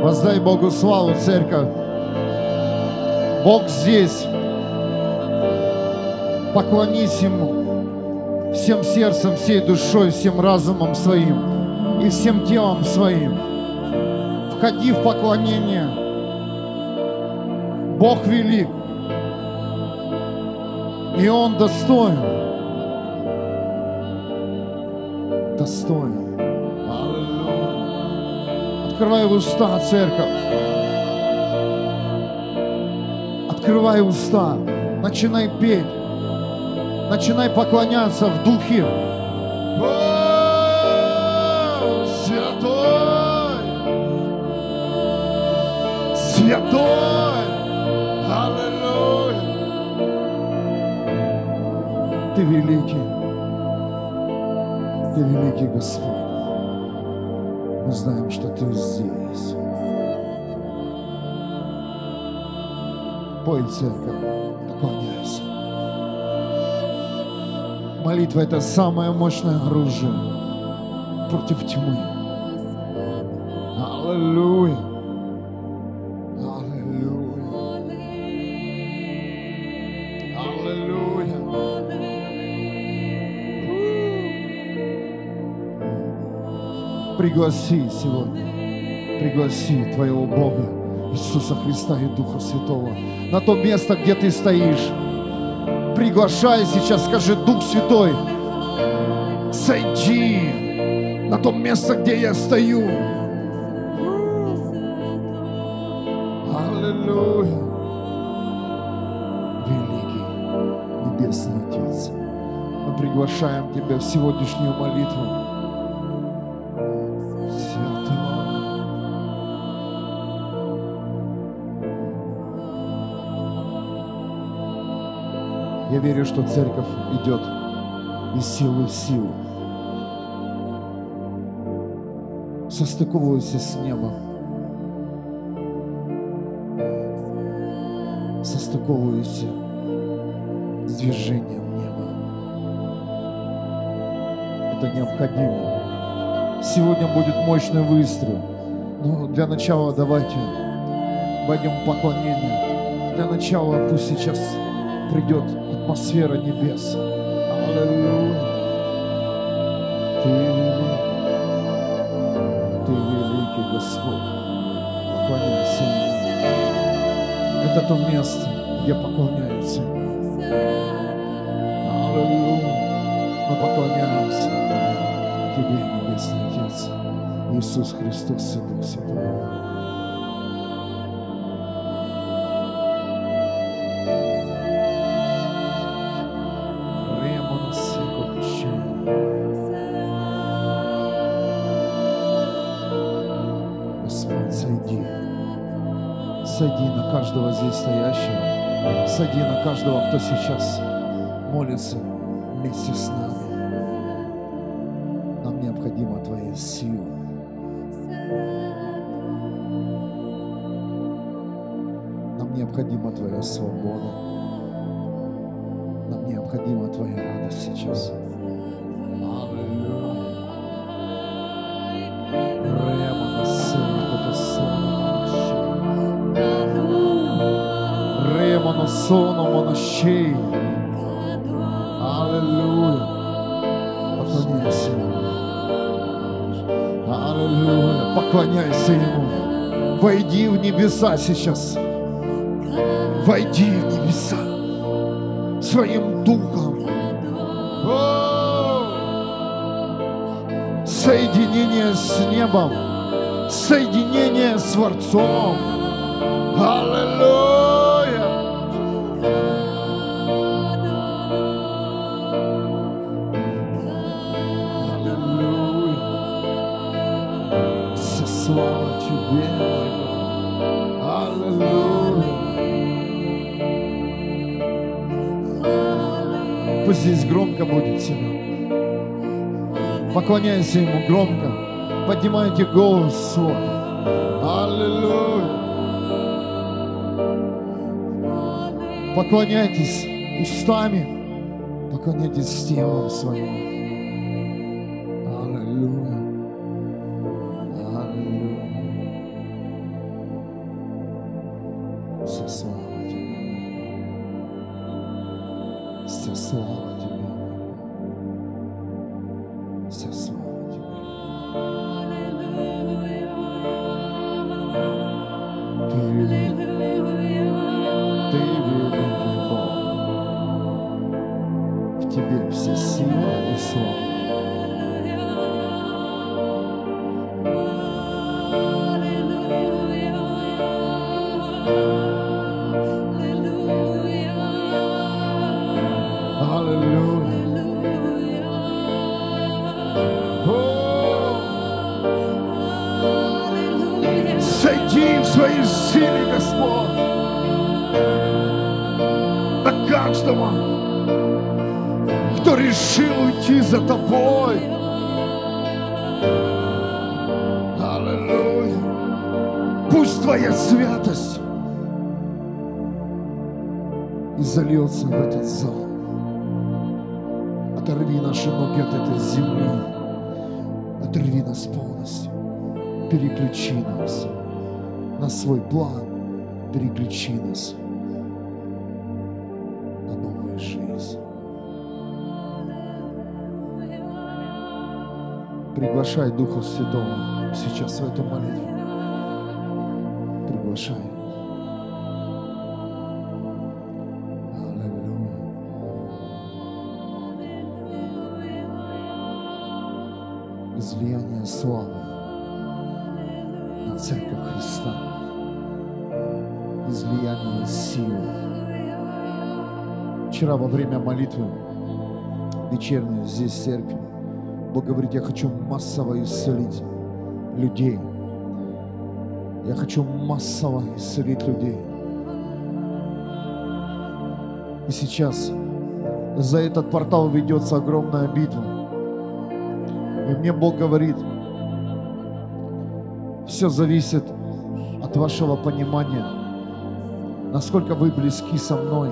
Воздай Богу славу, церковь. Бог здесь. Поклонись Ему всем сердцем, всей душой, всем разумом своим и всем телом своим. Входи в поклонение. Бог велик. И Он достоин. Достоин. Открывай уста, церковь. Открывай уста. Начинай петь. Начинай поклоняться в духе. О, святой! Святой! Аллилуйя! Ты великий. Ты великий Господь. Мы знаем, что Ты здесь. Пой, церковь, поклоняйся. Молитва – это самое мощное оружие против тьмы. Пригласи сегодня, пригласи твоего Бога, Иисуса Христа и Духа Святого на то место, где ты стоишь. Приглашай сейчас, скажи, Дух Святой, сойди на то место, где я стою. Аллилуйя. Великий Небесный Отец, мы приглашаем Тебя в сегодняшнюю молитву. Я верю, что церковь идет из силы в силу. Состыковывайся с небом. Состыковывайся с движением неба. Это необходимо. Сегодня будет мощный выстрел. Но для начала давайте пойдем в поклонение. Для начала пусть сейчас придет атмосфера небес. Аллилуйя. Ты великий. Ты великий Господь. Поклоняйся. Это то место, где поклоняются. Аллилуйя. Мы поклоняемся Тебе, Небесный Отец, Иисус Христос Дух Святой. Сойди на каждого, кто сейчас молится вместе с нами. Сону монощей. Аллилуйя. Поклоняйся Ему. Аллилуйя. Поклоняйся Ему. Войди в небеса сейчас. Войди в небеса своим духом. О! Соединение с небом, соединение с Творцом. Аллилуйя! Будет сегодня. Поклоняйся Ему громко. Поднимайте голос свой. Аллилуйя. Поклоняйтесь устами. Поклоняйтесь телом своим. Своей силе, Господь, на каждого, кто решил уйти за Тобой. Аллилуйя. Пусть Твоя святость и зальется в этот зал. Оторви наши ноги от этой земли. Оторви нас полностью. Переключи нас на свой план. Переключи нас на новую жизнь. Приглашай Духа Святого сейчас в эту молитву. Приглашай. Излияние славы на Церковь Христа, излияние силы. Вчера во время молитвы вечерней здесь в церкви Бог говорит, я хочу массово исцелить людей. Я хочу массово исцелить людей. И сейчас за этот портал ведется огромная битва. И мне Бог говорит, все зависит от вашего понимания, насколько вы близки со мной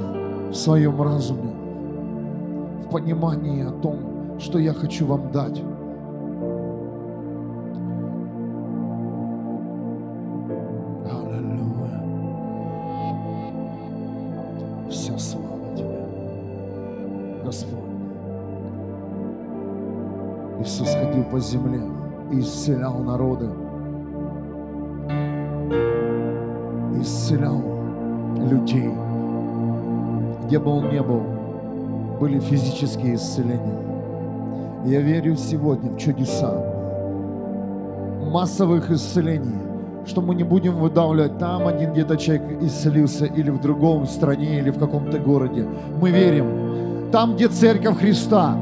в своем разуме, в понимании о том, что я хочу вам дать. Аллилуйя. Вся слава Тебе, Господь. Иисус ходил по земле и исцелял народы. Исцелял людей. Где бы он ни был, были физические исцеления. Я верю сегодня в чудеса, массовых исцелений, что мы не будем выдавливать, там один где-то человек исцелился, или в другом стране, или в каком-то городе. Мы верим, там, где церковь Христа,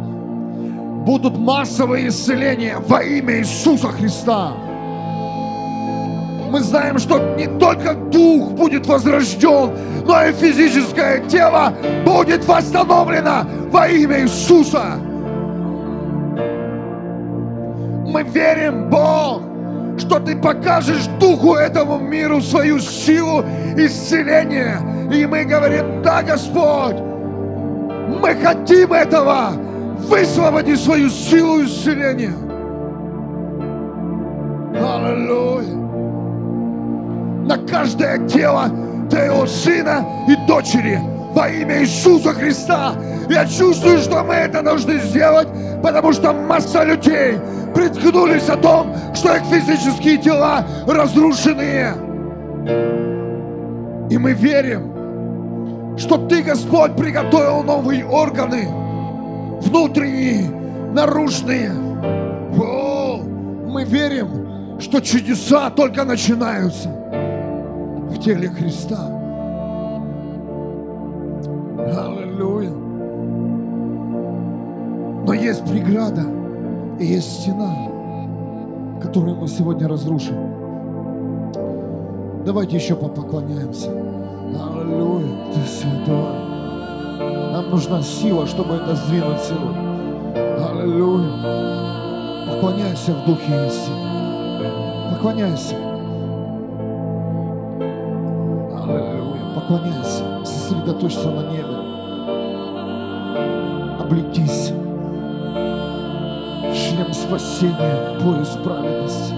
будут массовые исцеления во имя Иисуса Христа. Мы знаем, что не только дух будет возрожден, но и физическое тело будет восстановлено во имя Иисуса. Мы верим, Бог, что Ты покажешь духу этому миру свою силу исцеления. И мы говорим, да, Господь, мы хотим этого. Высвободи свою силу исцеления. Аллилуйя. На каждое тело Твоего сына и дочери во имя Иисуса Христа. Я чувствую, что мы это должны сделать, потому что масса людей приткнулись о том, что их физические тела разрушенные. И мы верим, что Ты, Господь, приготовил новые органы, внутренние, наружные. О, мы верим, что чудеса только начинаются в теле Христа. Аллилуйя. Но есть преграда и есть стена, которую мы сегодня разрушим. Давайте еще попоклоняемся. Аллилуйя, Ты святой. Нам нужна сила, чтобы это сдвинуть сегодня. Аллилуйя. Поклоняйся в духе истины. Поклоняйся. Поклоняйся. Сосредоточься на небе. Облекись шлем спасения, пояс праведности.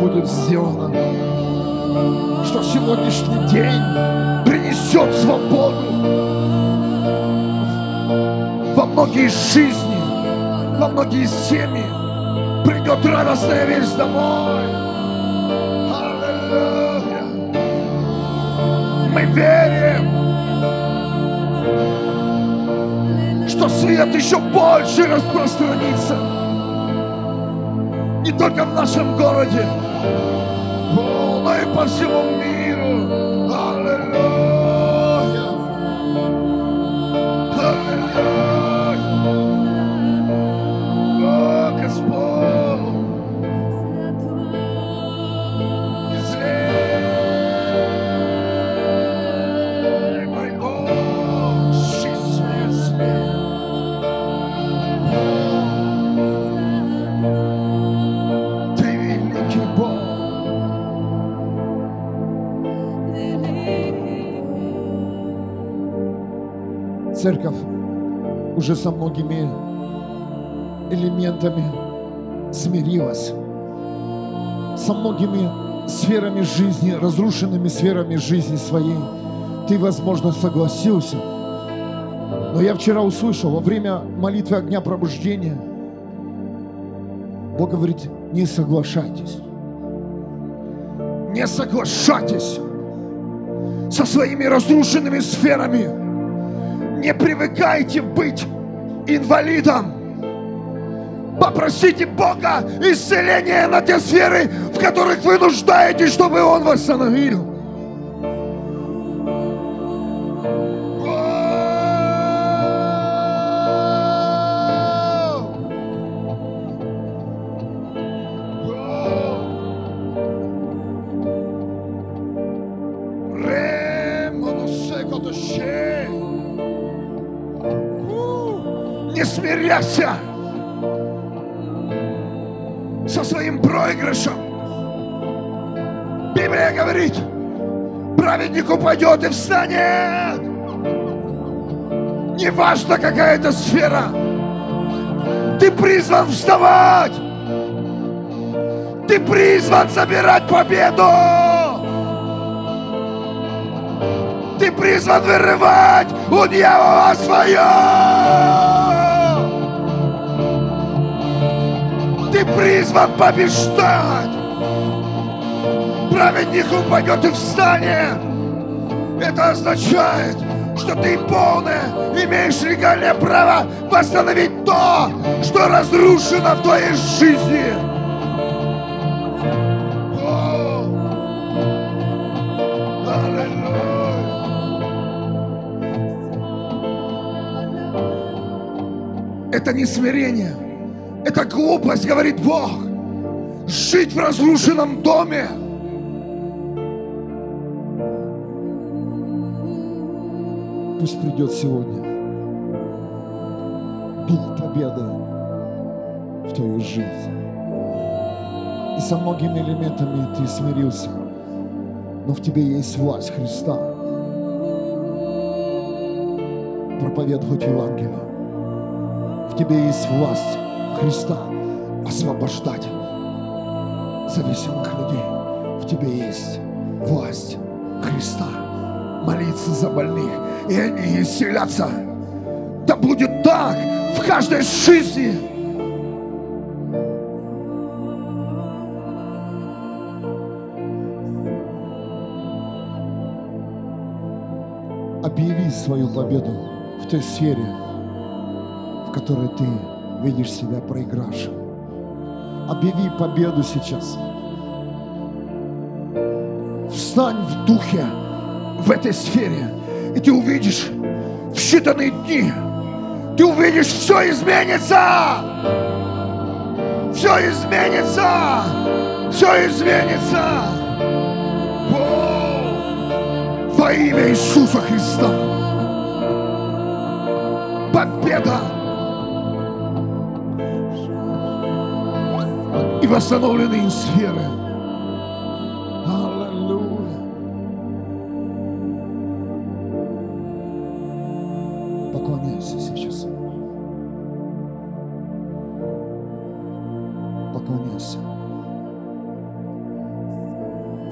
Будет сделано. Что сегодняшний день принесет свободу во многие жизни, во многие семьи. Придет радостная весть домой. Аллилуйя. Мы верим, что свет еще больше распространится. Не только в нашем городе, о, но и по всему Церковь уже со многими элементами смирилась. Со многими сферами жизни, разрушенными сферами жизни своей. Ты, возможно, согласился. Но я вчера услышал во время молитвы огня пробуждения, Бог говорит, не соглашайтесь. Не соглашайтесь со своими разрушенными сферами. Не привыкайте быть инвалидом. Попросите Бога исцеления на те сферы, в которых вы нуждаетесь, чтобы Он восстановил. Встанет. Неважно, какая это сфера. Ты призван вставать. Ты призван забирать победу. Ты призван вырывать у дьявола свое. Ты призван побеждать. Праведник упадет и встанет. Это означает, что ты полное имеешь легальное право восстановить то, что разрушено в твоей жизни. Это не смирение, это глупость, говорит Бог. Жить в разрушенном доме. Пусть придет сегодня дух победы в твою жизнь. И со многими элементами ты смирился, но в тебе есть власть Христа. Проповедовать Евангелие. В тебе есть власть Христа освобождать зависимых людей. В тебе есть власть Христа молиться за больных, и они исцелятся. Да будет так в каждой жизни. Объяви свою победу в той сфере, в которой ты видишь себя проигравшим. Объяви победу сейчас. Встань в духе в этой сфере, и ты увидишь в считанные дни, ты увидишь, все изменится. Все изменится. Все изменится. О, во имя Иисуса Христа. Победа. И восстановленные сферы.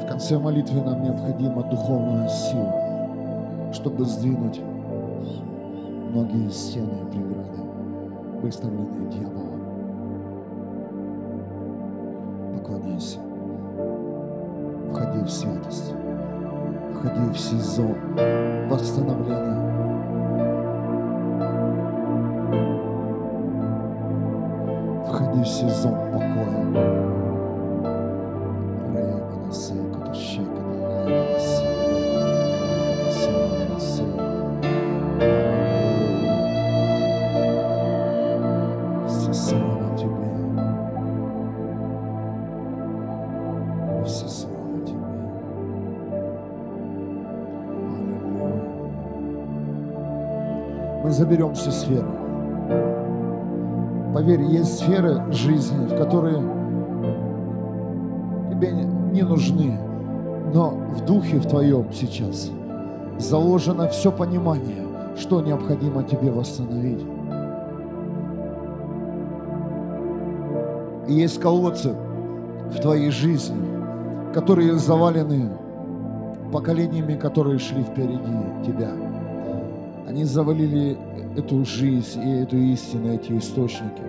В конце молитвы нам необходима духовная сила, чтобы сдвинуть многие стены и преграды, выставленные дьяволом. Поклоняйся. Входи в святость. Входи в сезон восстановления. Входи в сезон заберем все сферы. Поверь, есть сферы жизни, в которые тебе не нужны, но в духе в твоем сейчас заложено все понимание, что необходимо тебе восстановить. И есть колодцы в твоей жизни, которые завалены поколениями, которые шли впереди тебя. Они завалили эту жизнь и эту истину, эти источники.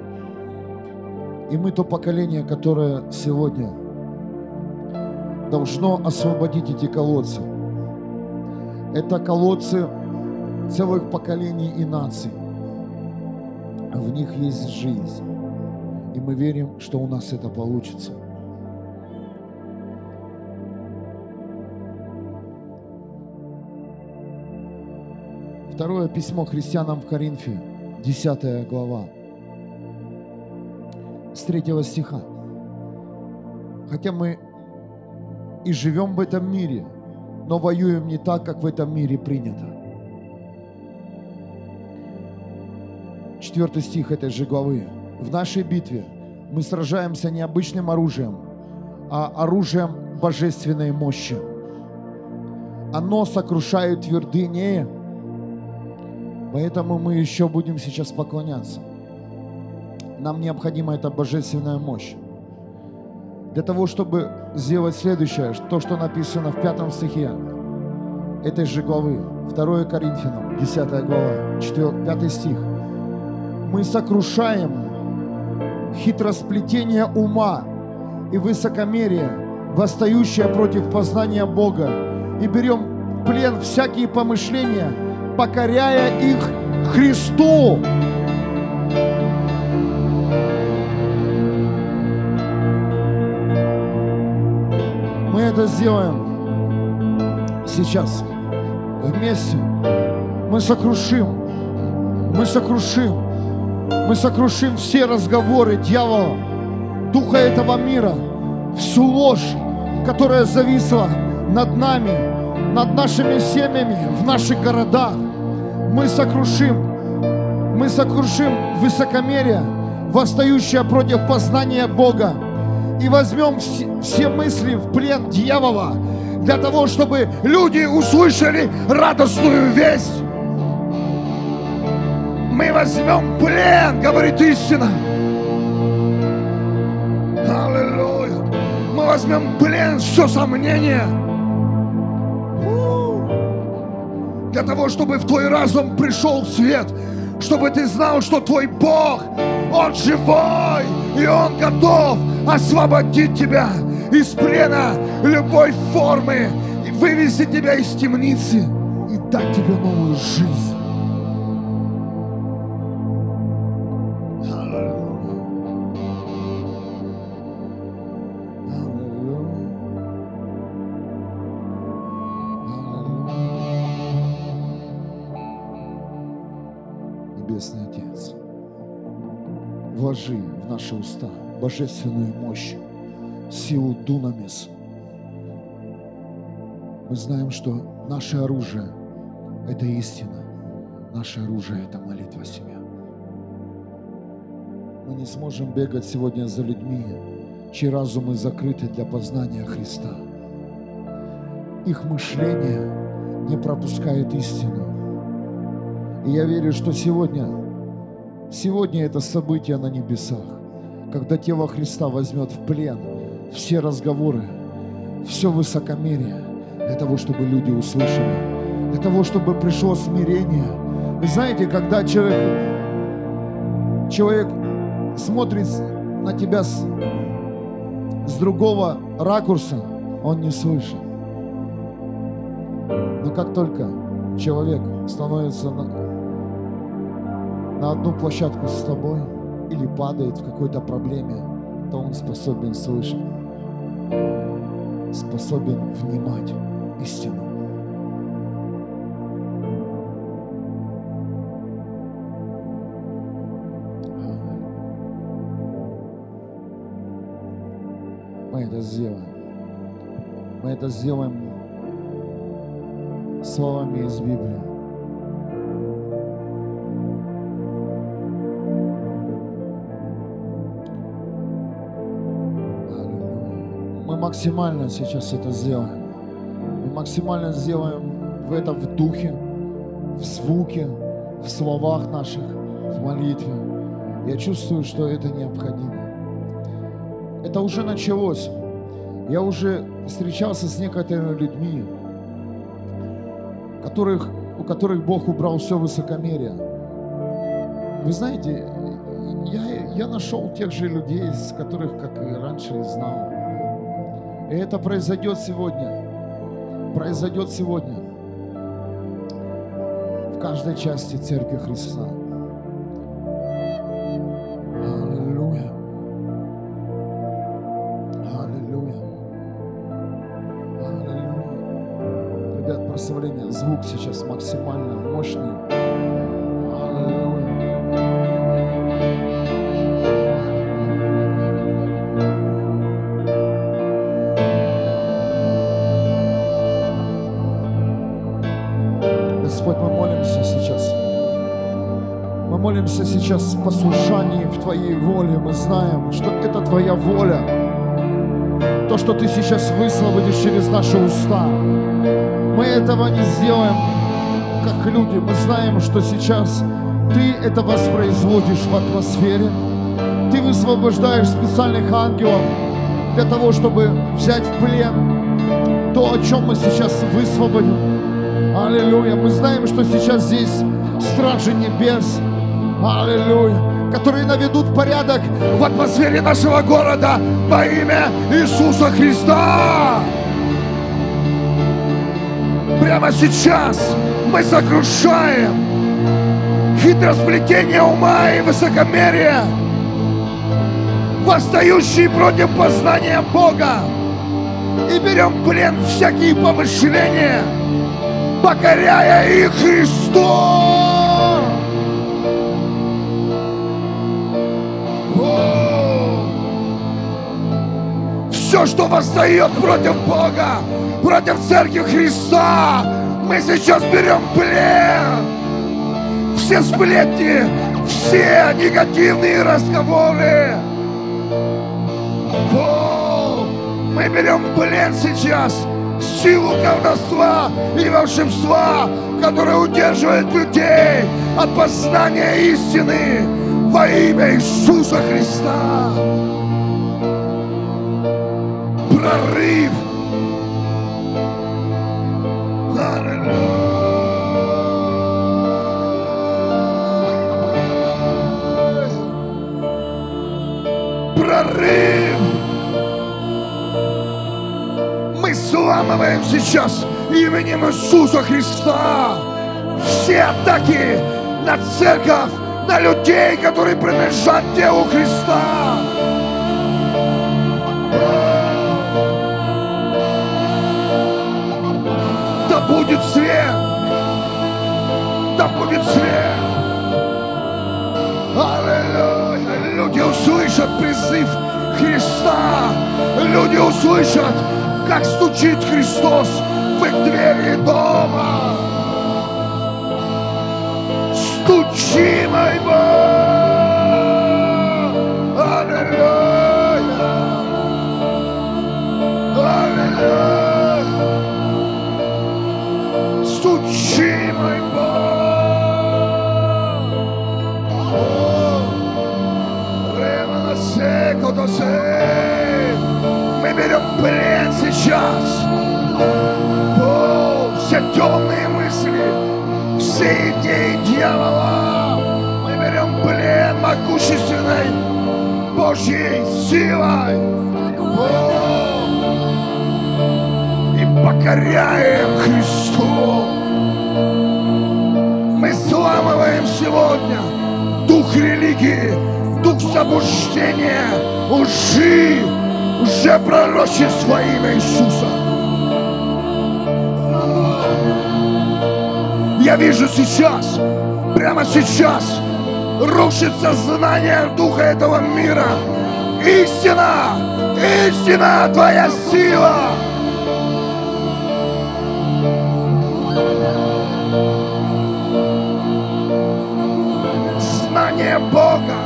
И мы то поколение, которое сегодня должно освободить эти колодцы. Это колодцы целых поколений и наций. В них есть жизнь. И мы верим, что у нас это получится. Второе письмо христианам в Коринфе, 10 глава, с 3 стиха. Хотя мы и живем в этом мире, но воюем не так, как в этом мире принято. Четвертый стих этой же главы. В нашей битве мы сражаемся не обычным оружием, а оружием божественной мощи. Оно сокрушает твердыни, Поэтому мы еще будем сейчас поклоняться. Нам необходима эта божественная мощь. Для того, чтобы сделать следующее, то, что написано в пятом стихе этой же главы, 2 Коринфянам, 10 глава, 4, 5 стих. Мы сокрушаем хитросплетение ума и высокомерие, восстающее против познания Бога, и берем в плен всякие помышления – покоряя их Христу. Мы это сделаем сейчас вместе. Мы сокрушим, мы сокрушим, мы сокрушим все разговоры дьявола, духа этого мира, всю ложь, которая зависла над нами, над нашими семьями, в наших городах. Мы сокрушим, мы сокрушим высокомерие, восстающее против познания Бога, и возьмем все, все мысли в плен дьявола для того, чтобы люди услышали радостную весть. Мы возьмем плен, говорит истина. Аллилуйя. Мы возьмем плен все сомнения. Для того, чтобы в твой разум пришел свет, чтобы ты знал, что твой Бог, Он живой, и Он готов освободить тебя из плена любой формы, и вывести тебя из темницы и дать тебе новую жизнь. Наши уста божественную мощь, силу Дунамис. Мы знаем, что наше оружие – это истина. Наше оружие – это молитва семья. Мы не сможем бегать сегодня за людьми, чьи разумы закрыты для познания Христа. Их мышление не пропускает истину. И я верю, что сегодня, сегодня это событие на небесах, когда тело Христа возьмет в плен все разговоры, все высокомерие, для того, чтобы люди услышали, для того, чтобы пришло смирение. Вы знаете, когда человек, человек смотрит на тебя с, с другого ракурса, он не слышит. Но как только человек становится на, на одну площадку с тобой или падает в какой-то проблеме, то он способен слышать, способен внимать истину. Мы это сделаем. Мы это сделаем словами из Библии. Максимально сейчас это сделаем. Мы максимально сделаем в это в духе, в звуке, в словах наших, в молитве. Я чувствую, что это необходимо. Это уже началось. Я уже встречался с некоторыми людьми, которых, у которых Бог убрал все высокомерие. Вы знаете, я, я нашел тех же людей, с которых, как и раньше, знал. И это произойдет сегодня. Произойдет сегодня. В каждой части Церкви Христа. Аллилуйя. Аллилуйя. Аллилуйя. Ребят, прославление. Звук сейчас максимально сейчас в послушании в Твоей воле. Мы знаем, что это Твоя воля. То, что Ты сейчас высвободишь через наши уста. Мы этого не сделаем, как люди. Мы знаем, что сейчас Ты это воспроизводишь в атмосфере. Ты высвобождаешь специальных ангелов для того, чтобы взять в плен то, о чем мы сейчас высвободим. Аллилуйя. Мы знаем, что сейчас здесь стражи небес. Аллилуйя. Которые наведут порядок в атмосфере нашего города во имя Иисуса Христа. Прямо сейчас мы сокрушаем хитросплетение ума и высокомерия, восстающие против познания Бога, и берем плен всякие помышления, покоряя их Христу. Все, что восстает против Бога, против Церкви Христа, мы сейчас берем плен. Все сплетни, все негативные разговоры. О, мы берем плен сейчас силу колдовства и волшебства, которая удерживает людей от познания истины во имя Иисуса Христа. Прорыв. Прорыв. Мы сламываем сейчас именем Иисуса Христа все атаки на церковь, на людей, которые принадлежат телу Христа. Да будет свет! Аллилуйя! Люди услышат призыв Христа! Люди услышат, как стучит Христос в их двери дома! Стучи, мой Бог! Сейчас! О, все темные мысли, все идеи дьявола мы берем плен могущественной Божьей силой О, и покоряем Христу. Мы сламываем сегодня дух религии, дух заблуждения, лжи, уже пророчество имя Иисуса. Я вижу сейчас, прямо сейчас, рушится знание духа этого мира. Истина, истина, твоя сила. Знание Бога,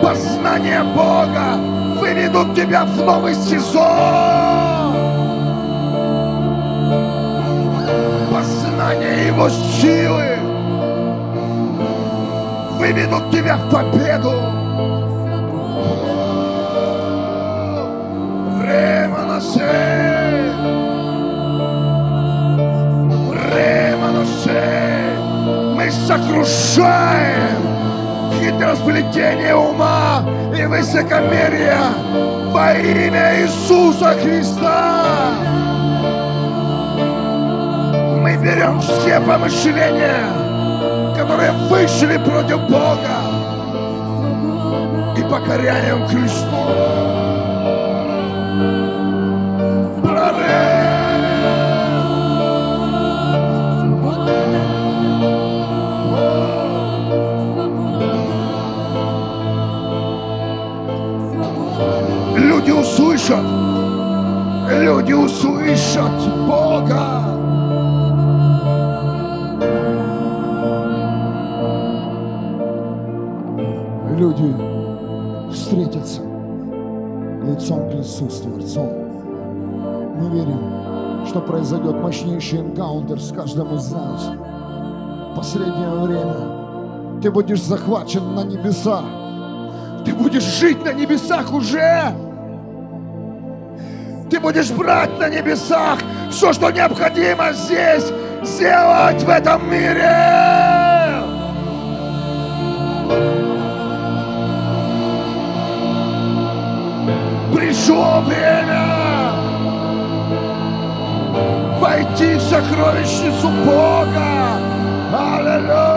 познание Бога выведут тебя в новый сезон. Познание Его силы выведут тебя в победу. Время на Время на Мы сокрушаем хитросплетение ума и высокомерия во имя Иисуса Христа. Мы берем все помышления, которые вышли против Бога и покоряем Христу. Услышат, люди услышат Бога. Люди встретятся лицом к лицу с Творцом. Мы верим, что произойдет мощнейший энкаунтер с каждым из нас. Последнее время ты будешь захвачен на небесах. Ты будешь жить на небесах уже. Будешь брать на небесах все, что необходимо здесь сделать в этом мире. Пришло время войти в сокровищницу Бога. Аллилуйя!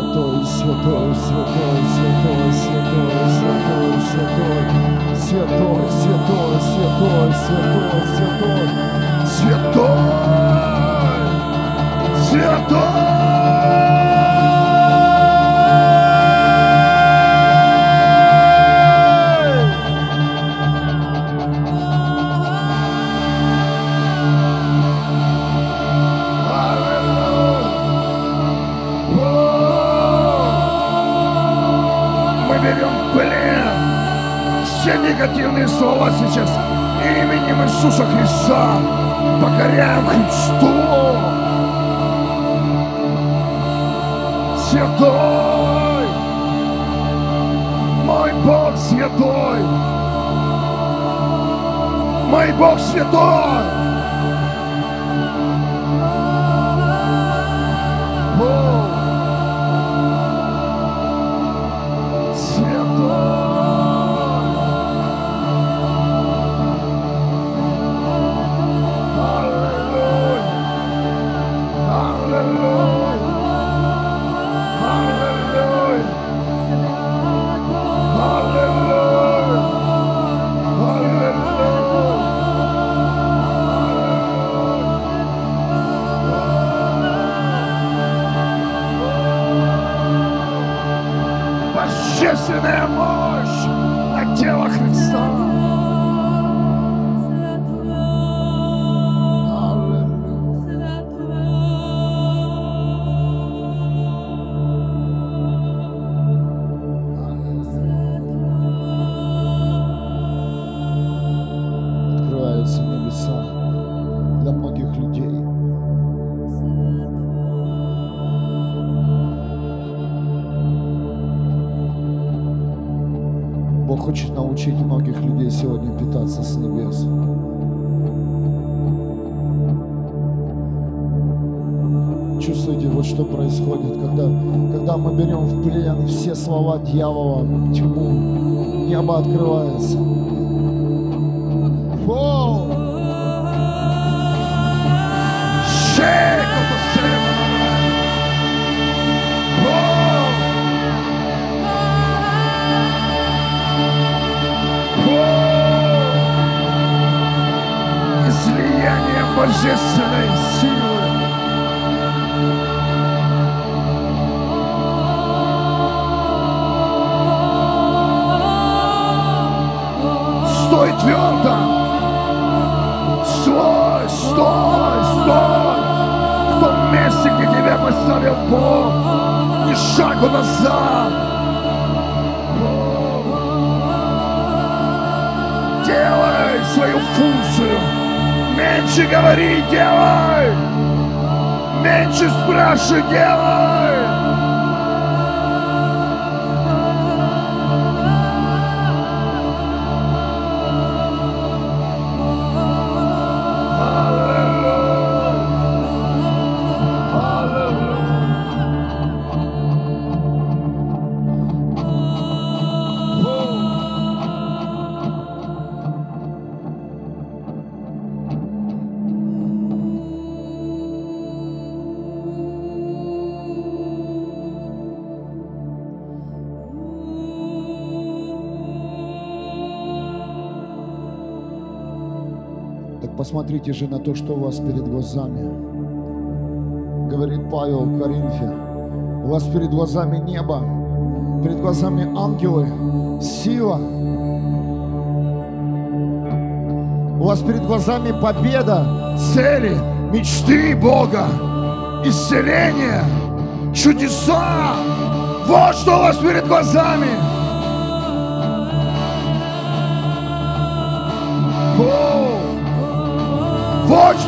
Святой, святой, святой, святой, святой, святой, святой, святой, святой, святой, святой, святой, святой, святой. Негативные слова сейчас именем Иисуса Христа. Покоряем Христу. Святой! Мой Бог святой! Мой Бог святой! Хочет научить многих людей сегодня питаться с небес. Чувствуете, вот что происходит, когда, когда мы берем в плен все слова дьявола, тьму, небо открывается. Воу! Шейко-то Jesus, Senhor. Estou te vendo. Estou, estou, estou. Comece que tiver com essa meu povo. E já começar. Deus, eu fui, Senhor. Меньше говори, делай! Меньше спрашивай, делай! Так посмотрите же на то, что у вас перед глазами. Говорит Павел в Коринфе. У вас перед глазами небо, перед глазами ангелы, сила. У вас перед глазами победа, цели, мечты Бога, исцеление, чудеса. Вот что у вас перед глазами.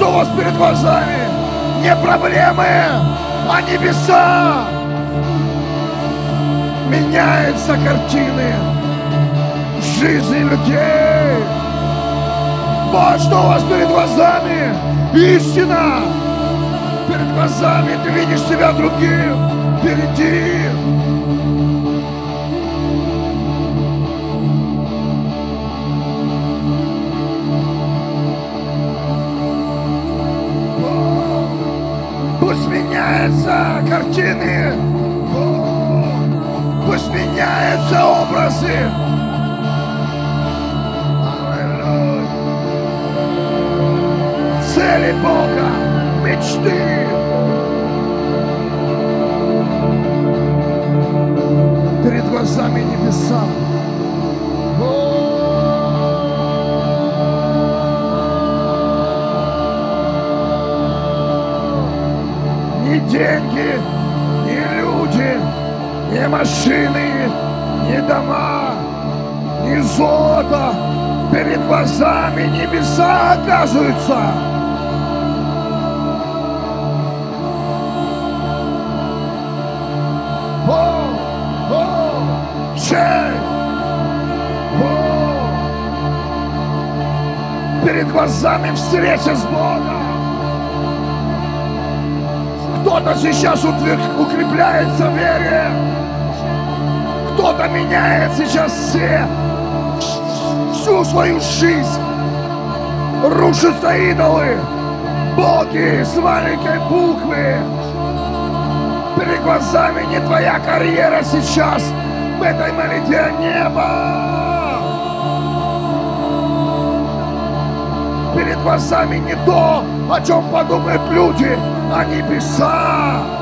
Что у вас перед глазами. Не проблемы, а небеса. Меняются картины жизни людей. Вот что у вас перед глазами. Истина. Перед глазами ты видишь себя другим. Впереди. рутины. Пусть меняются образы. Цели Бога, мечты. Перед глазами небеса. деньги ни машины, ни дома, ни золото перед глазами небеса оказываются. О, о, честь! О! Перед глазами встреча с Богом. Кто-то сейчас укрепляется в вере. Кто-то меняет сейчас все, всю свою жизнь. Рушатся идолы. Боги с маленькой буквы. Перед глазами не твоя карьера сейчас. В этой молитве небо. Перед глазами не то, о чем подумают люди, а небеса.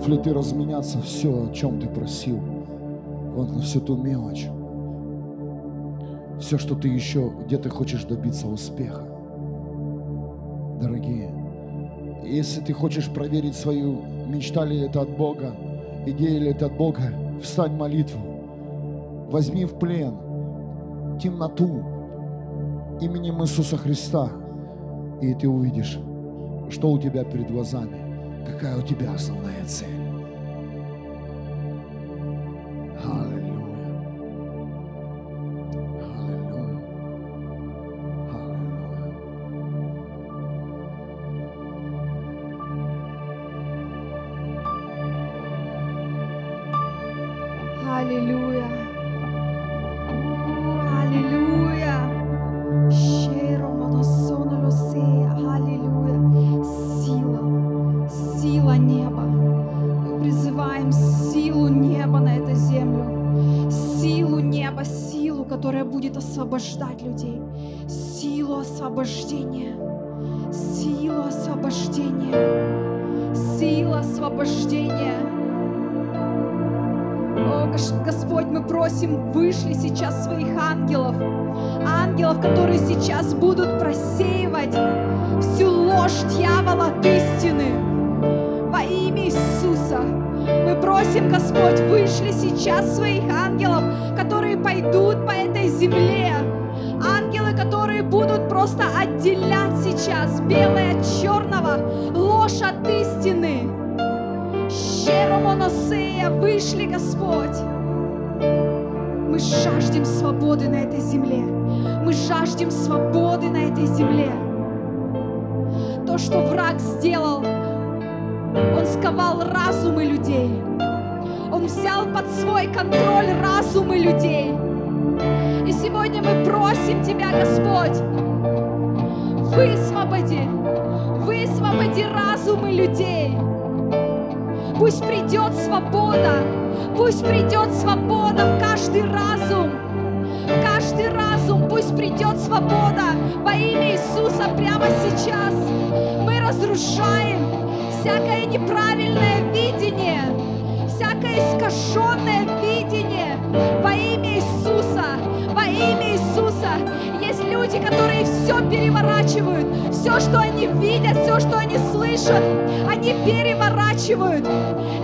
Готов ли ты разменяться все, о чем ты просил? Вот на всю ту мелочь. Все, что ты еще, где ты хочешь добиться успеха. Дорогие, если ты хочешь проверить свою, мечта ли это от Бога, идея ли это от Бога, встань в молитву. Возьми в плен темноту именем Иисуса Христа, и ты увидишь, что у тебя перед глазами, какая у тебя основная цель. Аллилуйя. Сейчас будут просеивать всю ложь дьявола от истины. Во имя Иисуса. Мы просим, Господь, вышли сейчас своих ангелов, которые пойдут по этой земле. Ангелы, которые будут просто отделять сейчас белое от черного, ложь от истины. Щеромоносея, вышли, Господь. Мы жаждем свободы на этой жаждем свободы на этой земле. То, что враг сделал, он сковал разумы людей. Он взял под свой контроль разумы людей. И сегодня мы просим Тебя, Господь, высвободи, высвободи разумы людей. Пусть придет свобода, пусть придет свобода в каждый разум, придет свобода во имя Иисуса прямо сейчас. Мы разрушаем всякое неправильное видение, всякое искаженное видение во имя Иисуса, Иисуса. Есть люди, которые все переворачивают, все, что они видят, все, что они слышат, они переворачивают.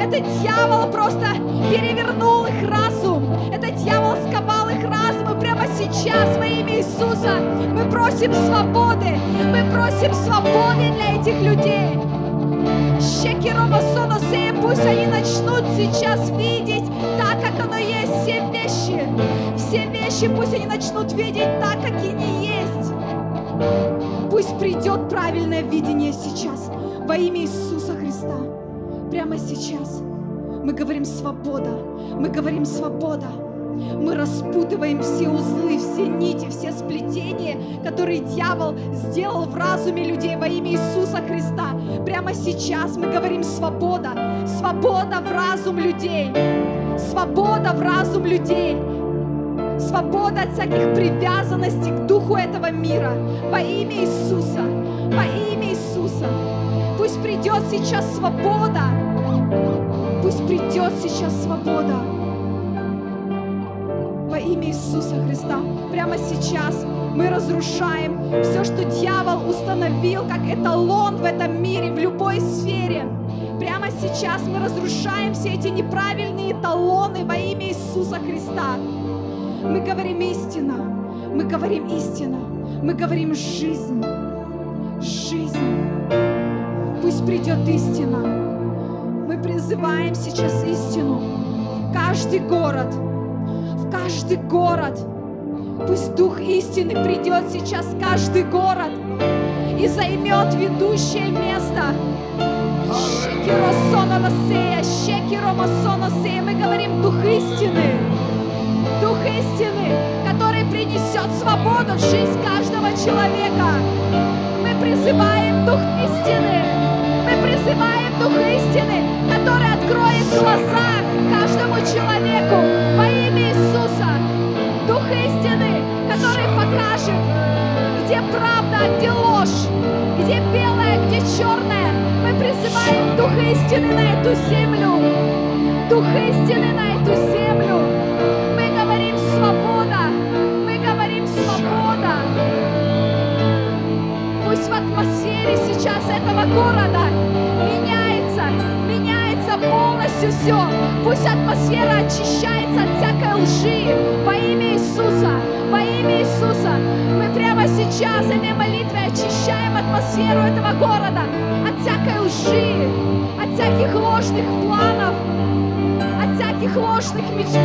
Это дьявол просто перевернул их разум. Это дьявол сковал их разум. И прямо сейчас во имя Иисуса мы просим свободы. Мы просим свободы для этих людей. Шекиромасоносея, пусть они начнут сейчас видеть так, как оно есть, все вещи. Все вещи пусть они начнут видеть так, как и не есть. Пусть придет правильное видение сейчас во имя Иисуса Христа. Прямо сейчас мы говорим свобода, мы говорим свобода. Мы распутываем все узлы, все нити, все сплетения, которые дьявол сделал в разуме людей во имя Иисуса Христа. Прямо сейчас мы говорим свобода, свобода в разум людей, свобода в разум людей, свобода от всяких привязанностей к духу этого мира во имя Иисуса, во имя Иисуса. Пусть придет сейчас свобода, пусть придет сейчас свобода во имя Иисуса Христа. Прямо сейчас мы разрушаем все, что дьявол установил как эталон в этом мире, в любой сфере. Прямо сейчас мы разрушаем все эти неправильные эталоны во имя Иисуса Христа. Мы говорим истина, мы говорим истина, мы говорим жизнь, жизнь. Пусть придет истина. Мы призываем сейчас истину в каждый город, в каждый город. Пусть Дух истины придет сейчас в каждый город и займет ведущее место. Шекиросононосея, шекиромасоносея. Мы говорим Дух истины. Истины, который принесет свободу в жизнь каждого человека. Мы призываем Дух истины. Мы призываем Дух истины, который откроет глаза каждому человеку во имя Иисуса. Дух истины, который покажет, где правда, где ложь, где белое, где черное. Мы призываем Дух истины на эту землю. Дух истины на эту землю. В атмосфере сейчас этого города меняется, меняется полностью все. Пусть атмосфера очищается от всякой лжи во имя Иисуса, во имя Иисуса. Мы прямо сейчас этой молитвой очищаем атмосферу этого города от всякой лжи, от всяких ложных планов, от всяких ложных мечт,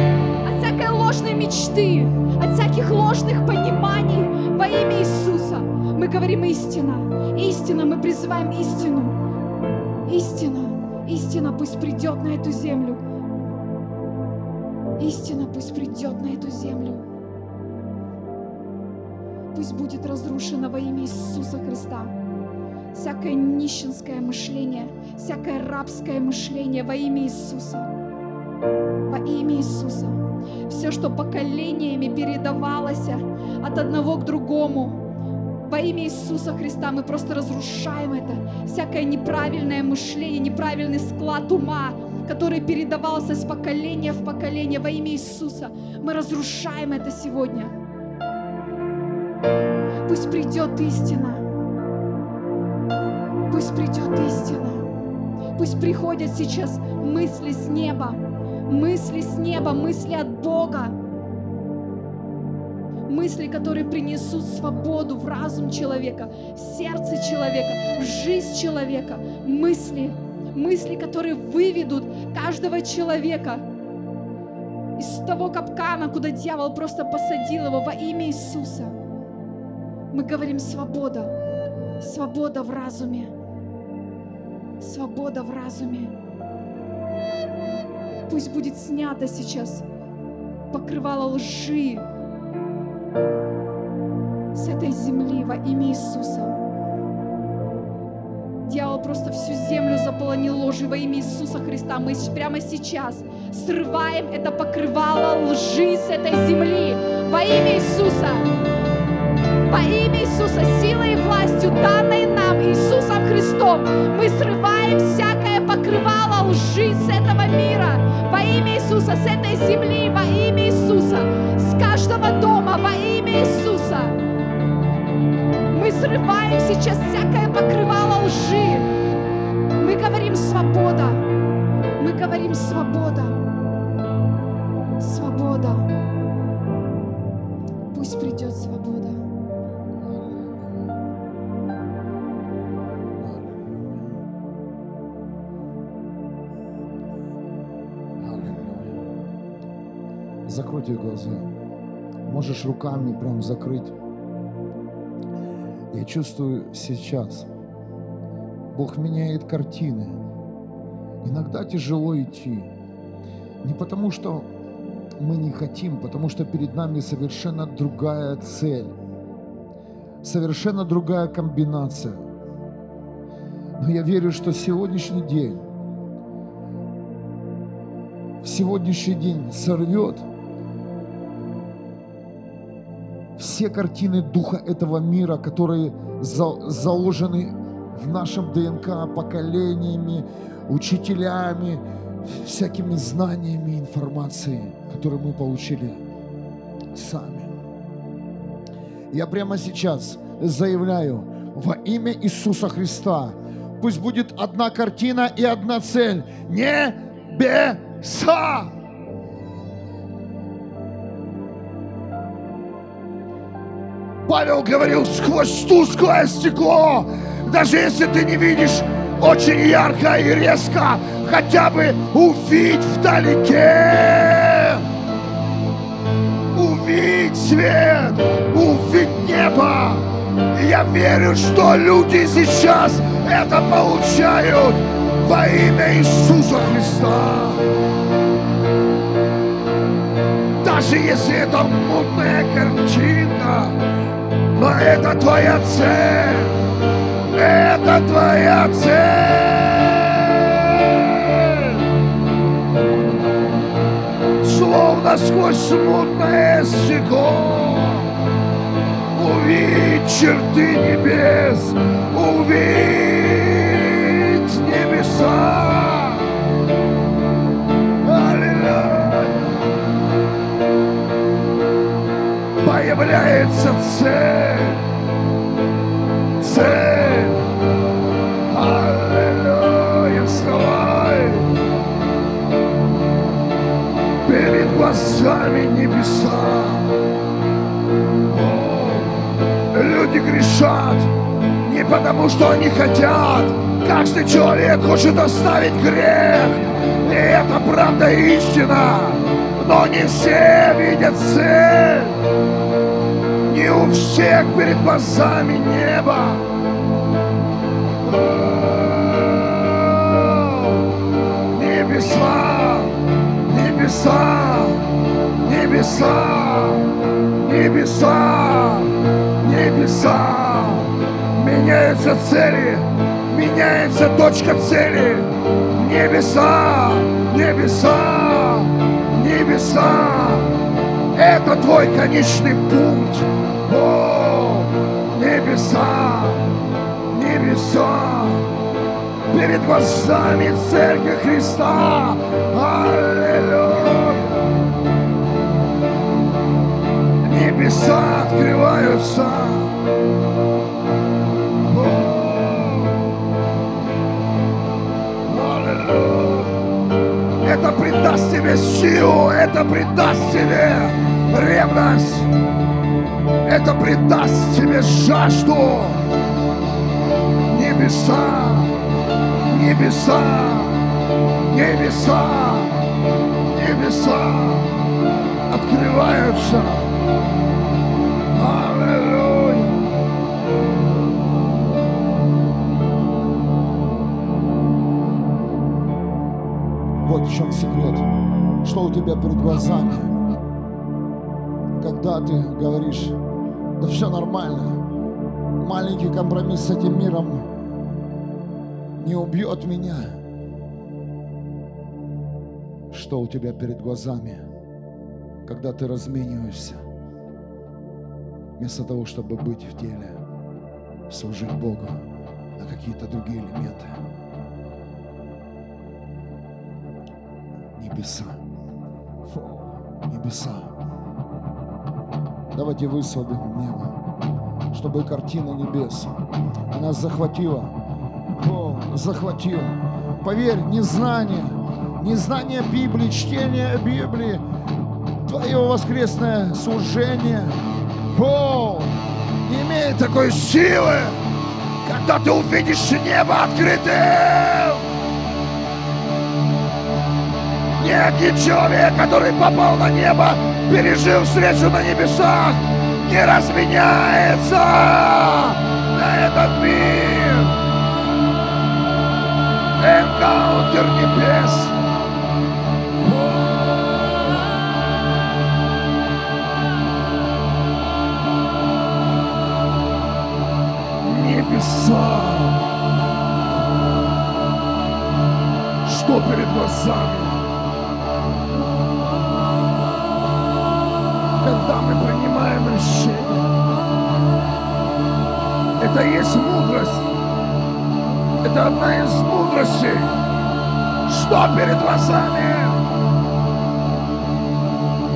от всякой ложной мечты, от всяких ложных пониманий во имя Иисуса. Мы говорим истина, истина, мы призываем истину, истина, истина пусть придет на эту землю. Истина пусть придет на эту землю. Пусть будет разрушено во имя Иисуса Христа всякое нищенское мышление, всякое рабское мышление во имя Иисуса. Во имя Иисуса. Все, что поколениями передавалось от одного к другому, во имя Иисуса Христа мы просто разрушаем это. Всякое неправильное мышление, неправильный склад ума, который передавался с поколения в поколение во имя Иисуса. Мы разрушаем это сегодня. Пусть придет истина. Пусть придет истина. Пусть приходят сейчас мысли с неба. Мысли с неба, мысли от Бога. Мысли, которые принесут свободу в разум человека, в сердце человека, в жизнь человека. Мысли, мысли, которые выведут каждого человека из того капкана, куда дьявол просто посадил его во имя Иисуса. Мы говорим свобода, свобода в разуме, свобода в разуме. Пусть будет снято сейчас покрывало лжи с этой земли во имя Иисуса. Дьявол просто всю землю заполонил ложью во имя Иисуса Христа. Мы прямо сейчас срываем это покрывало лжи с этой земли во имя Иисуса. Во имя Иисуса, силой и властью, данной нам Иисусом Христом, мы срываем всякое покрывало лжи с этого мира. Во имя Иисуса, с этой земли, во имя Иисуса, с каждого дома, во имя Иисуса. Мы срываем сейчас всякое покрывало лжи. Мы говорим свобода. Мы говорим свобода. Свобода. Закройте глаза. Можешь руками прям закрыть. Я чувствую сейчас, Бог меняет картины. Иногда тяжело идти. Не потому, что мы не хотим, потому что перед нами совершенно другая цель, совершенно другая комбинация. Но я верю, что сегодняшний день, сегодняшний день сорвет все картины духа этого мира, которые заложены в нашем ДНК поколениями, учителями, всякими знаниями, информацией, которую мы получили сами. Я прямо сейчас заявляю во имя Иисуса Христа, пусть будет одна картина и одна цель. Небеса! Павел говорил сквозь тусклое стекло, даже если ты не видишь очень ярко и резко, хотя бы увидеть вдалеке. Увидеть свет, увидеть небо. И я верю, что люди сейчас это получают во имя Иисуса Христа. Даже если это мутная картинка, но это твоя цель. Это твоя цель. Словно сквозь смутное стекло Увидеть черты небес, увидеть небеса. Появляется цель, цель. глазами небеса. Люди грешат не потому, что они хотят. Каждый человек хочет оставить грех. И это правда истина. Но не все видят цель. Не у всех перед глазами небо. Небеса, небеса небеса, небеса, небеса. Меняются цели, меняется точка цели. Небеса, небеса, небеса. Это твой конечный пункт. О, небеса, небеса. Перед глазами Церкви Христа. Аллилуйя. небеса открываются. Это придаст тебе силу, это придаст тебе ревность, это придаст тебе жажду. Небеса, небеса, небеса, небеса открываются. Вот в чем секрет. Что у тебя перед глазами? Когда ты говоришь, да все нормально, маленький компромисс с этим миром не убьет меня. Что у тебя перед глазами, когда ты размениваешься? Вместо того, чтобы быть в теле, служить Богу на какие-то другие элементы. Небеса. Небеса. Давайте высвободим небо, чтобы картина небес, она захватила, О, захватила. Поверь, незнание, незнание Библии, чтение Библии, твое воскресное служение – О, не имеет такой силы, когда ты увидишь небо открытым. Ни один человек, который попал на небо, пережил встречу на небесах, не разменяется на этот мир. Энкаунтер небес. Небеса. Что перед глазами? Когда мы принимаем решение. Это есть мудрость. Это одна из мудростей. Что перед глазами?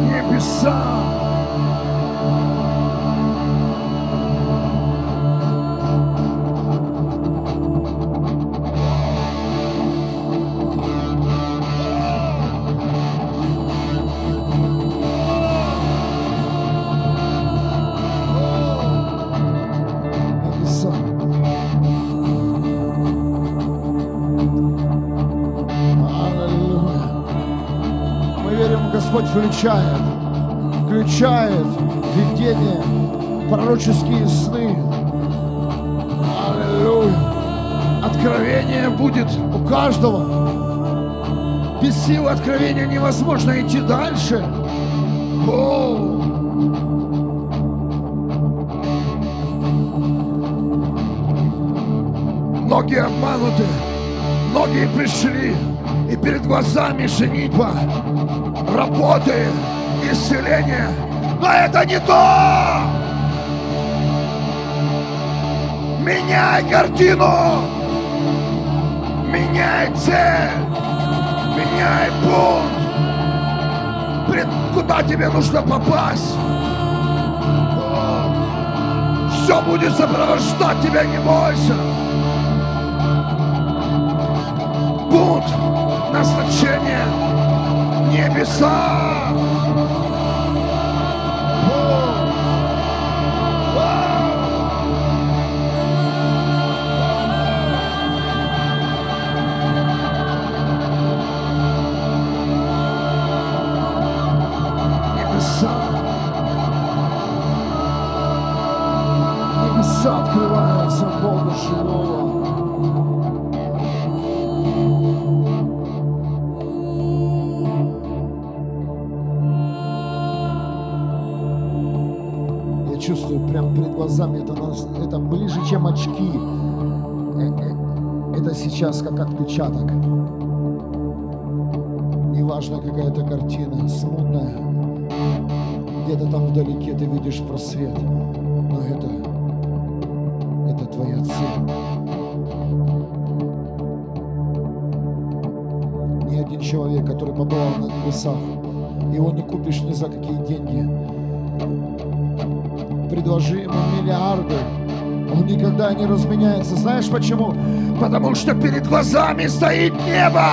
Небеса. Включает, включает видение, пророческие сны. Аллилуйя. Откровение будет у каждого. Без силы откровения невозможно идти дальше. О! Многие обмануты, многие пришли, и перед глазами женитьба, работы, исцеление. Но это не то! Меняй картину! Меняй цель! Меняй пункт! Куда тебе нужно попасть? Все будет сопровождать тебя, не бойся! Пункт назначения небеса. Чувствую прям перед глазами, это, нас- это ближе, чем очки. Э, э, Это сейчас как отпечаток. Неважно, какая это картина, смутная. Где-то там вдалеке ты видишь просвет. Но это, это твоя цель. Ни один человек, который побывал на небесах, его не купишь ни за какие деньги предложи ему миллиарды, он никогда не разменяется. Знаешь почему? Потому что перед глазами стоит небо.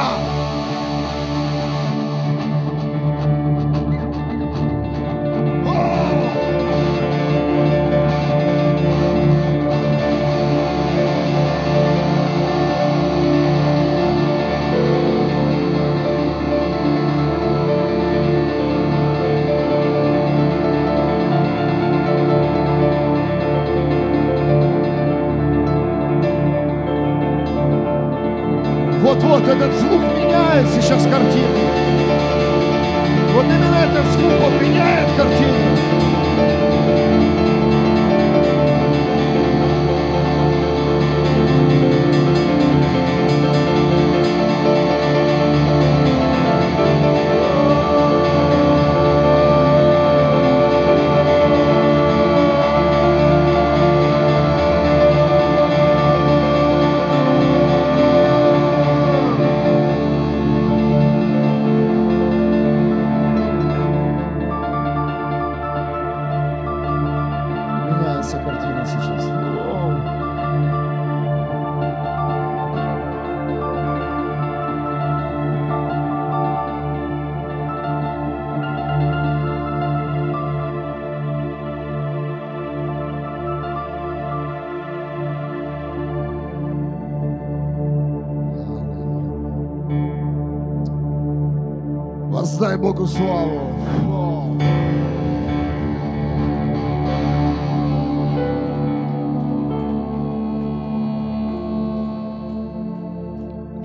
Воздай Богу славу.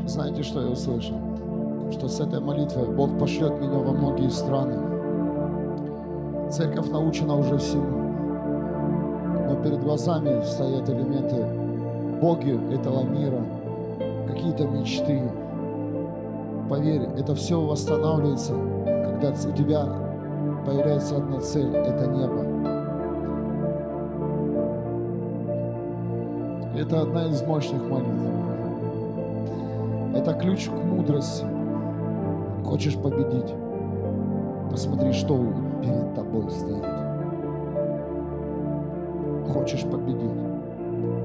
Знаете, что я услышал? Что с этой молитвой Бог пошлет меня во многие страны. Церковь научена уже всему. Но перед глазами стоят элементы боги этого мира, какие-то мечты. Поверь, это все восстанавливается, когда у тебя появляется одна цель – это небо. Это одна из мощных молитв. Это ключ к мудрости. Хочешь победить? Посмотри, что перед тобой стоит. Хочешь победить?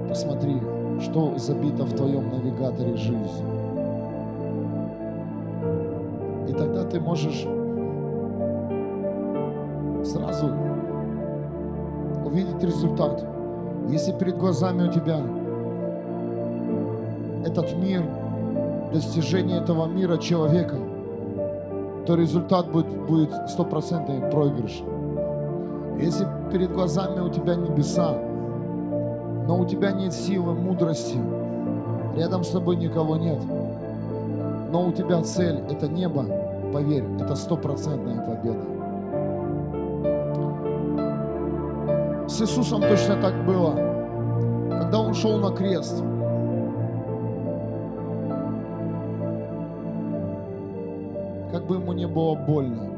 Посмотри, что забито в твоем навигаторе жизни. Ты можешь сразу увидеть результат. Если перед глазами у тебя этот мир, достижение этого мира человека, то результат будет, будет стопроцентный проигрыш. Если перед глазами у тебя небеса, но у тебя нет силы, мудрости, рядом с тобой никого нет, но у тебя цель – это небо, поверь, это стопроцентная победа. С Иисусом точно так было. Когда Он шел на крест, как бы ему не было больно,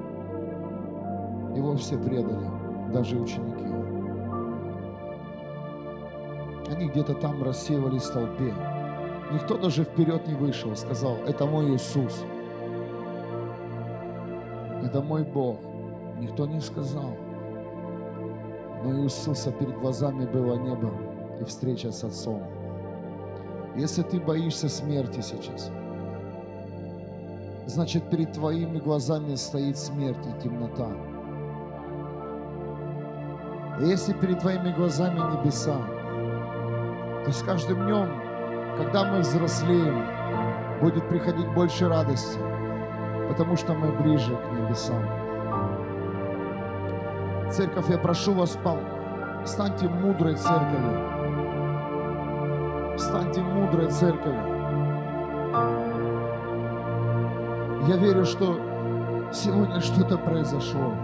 его все предали, даже ученики. Они где-то там рассеивались в толпе. Никто даже вперед не вышел, сказал, это мой Иисус. Это мой Бог. Никто не сказал. Но Иисуса перед глазами было небо и встреча с Отцом. Если ты боишься смерти сейчас, значит перед твоими глазами стоит смерть и темнота. И если перед твоими глазами небеса, то с каждым днем, когда мы взрослеем, будет приходить больше радости, потому что мы ближе к небесам. Церковь, я прошу вас, станьте мудрой церковью. Станьте мудрой церковью. Я верю, что сегодня что-то произошло.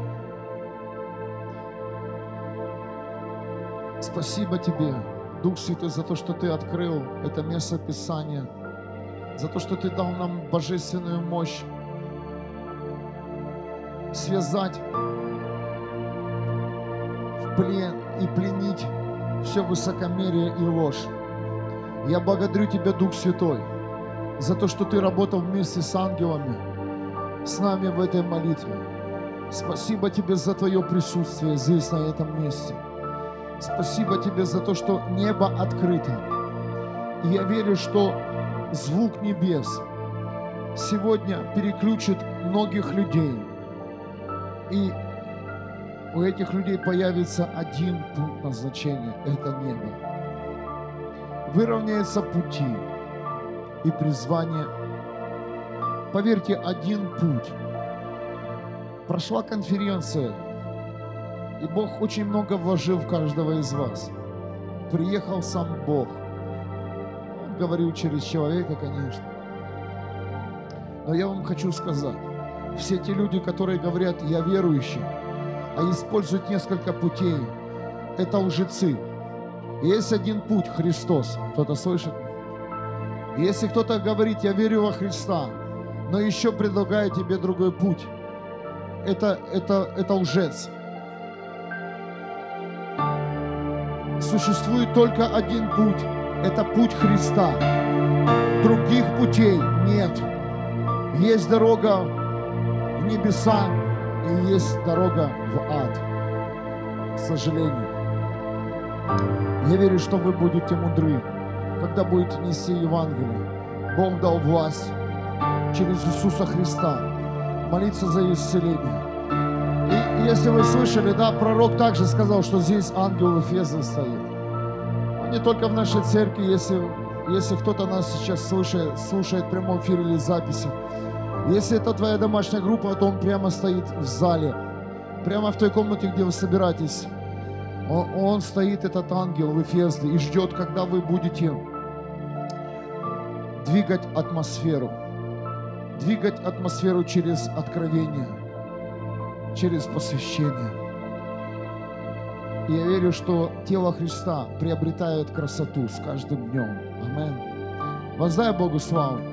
Спасибо тебе, Дух Святой, за то, что Ты открыл это место Писания, за то, что Ты дал нам божественную мощь связать в плен и пленить все высокомерие и ложь. Я благодарю Тебя, Дух Святой, за то, что Ты работал вместе с ангелами, с нами в этой молитве. Спасибо Тебе за Твое присутствие здесь, на этом месте. Спасибо Тебе за то, что небо открыто. И я верю, что звук небес сегодня переключит многих людей. И у этих людей появится один пункт назначения – это небо. Выровняются пути и призвание. Поверьте, один путь. Прошла конференция – и Бог очень много вложил в каждого из вас. Приехал сам Бог. Он говорил через человека, конечно. Но я вам хочу сказать, все те люди, которые говорят, я верующий, а используют несколько путей, это лжецы. Есть один путь, Христос. Кто-то слышит? Если кто-то говорит, я верю во Христа, но еще предлагаю тебе другой путь, это, это, это лжец. существует только один путь. Это путь Христа. Других путей нет. Есть дорога небеса и есть дорога в ад. К сожалению. Я верю, что вы будете мудры, когда будете нести Евангелие. Бог дал власть через Иисуса Христа молиться за исцеление. И если вы слышали, да, пророк также сказал, что здесь ангел Эфеза стоит. Он не только в нашей церкви, если, если кто-то нас сейчас слушает, слушает в прямом эфире или записи. Если это твоя домашняя группа, то он прямо стоит в зале, прямо в той комнате, где вы собираетесь. Он, он стоит, этот ангел в Эфездре, и ждет, когда вы будете двигать атмосферу. Двигать атмосферу через откровение, через посвящение. И я верю, что тело Христа приобретает красоту с каждым днем. Аминь. Воздай Богу славу.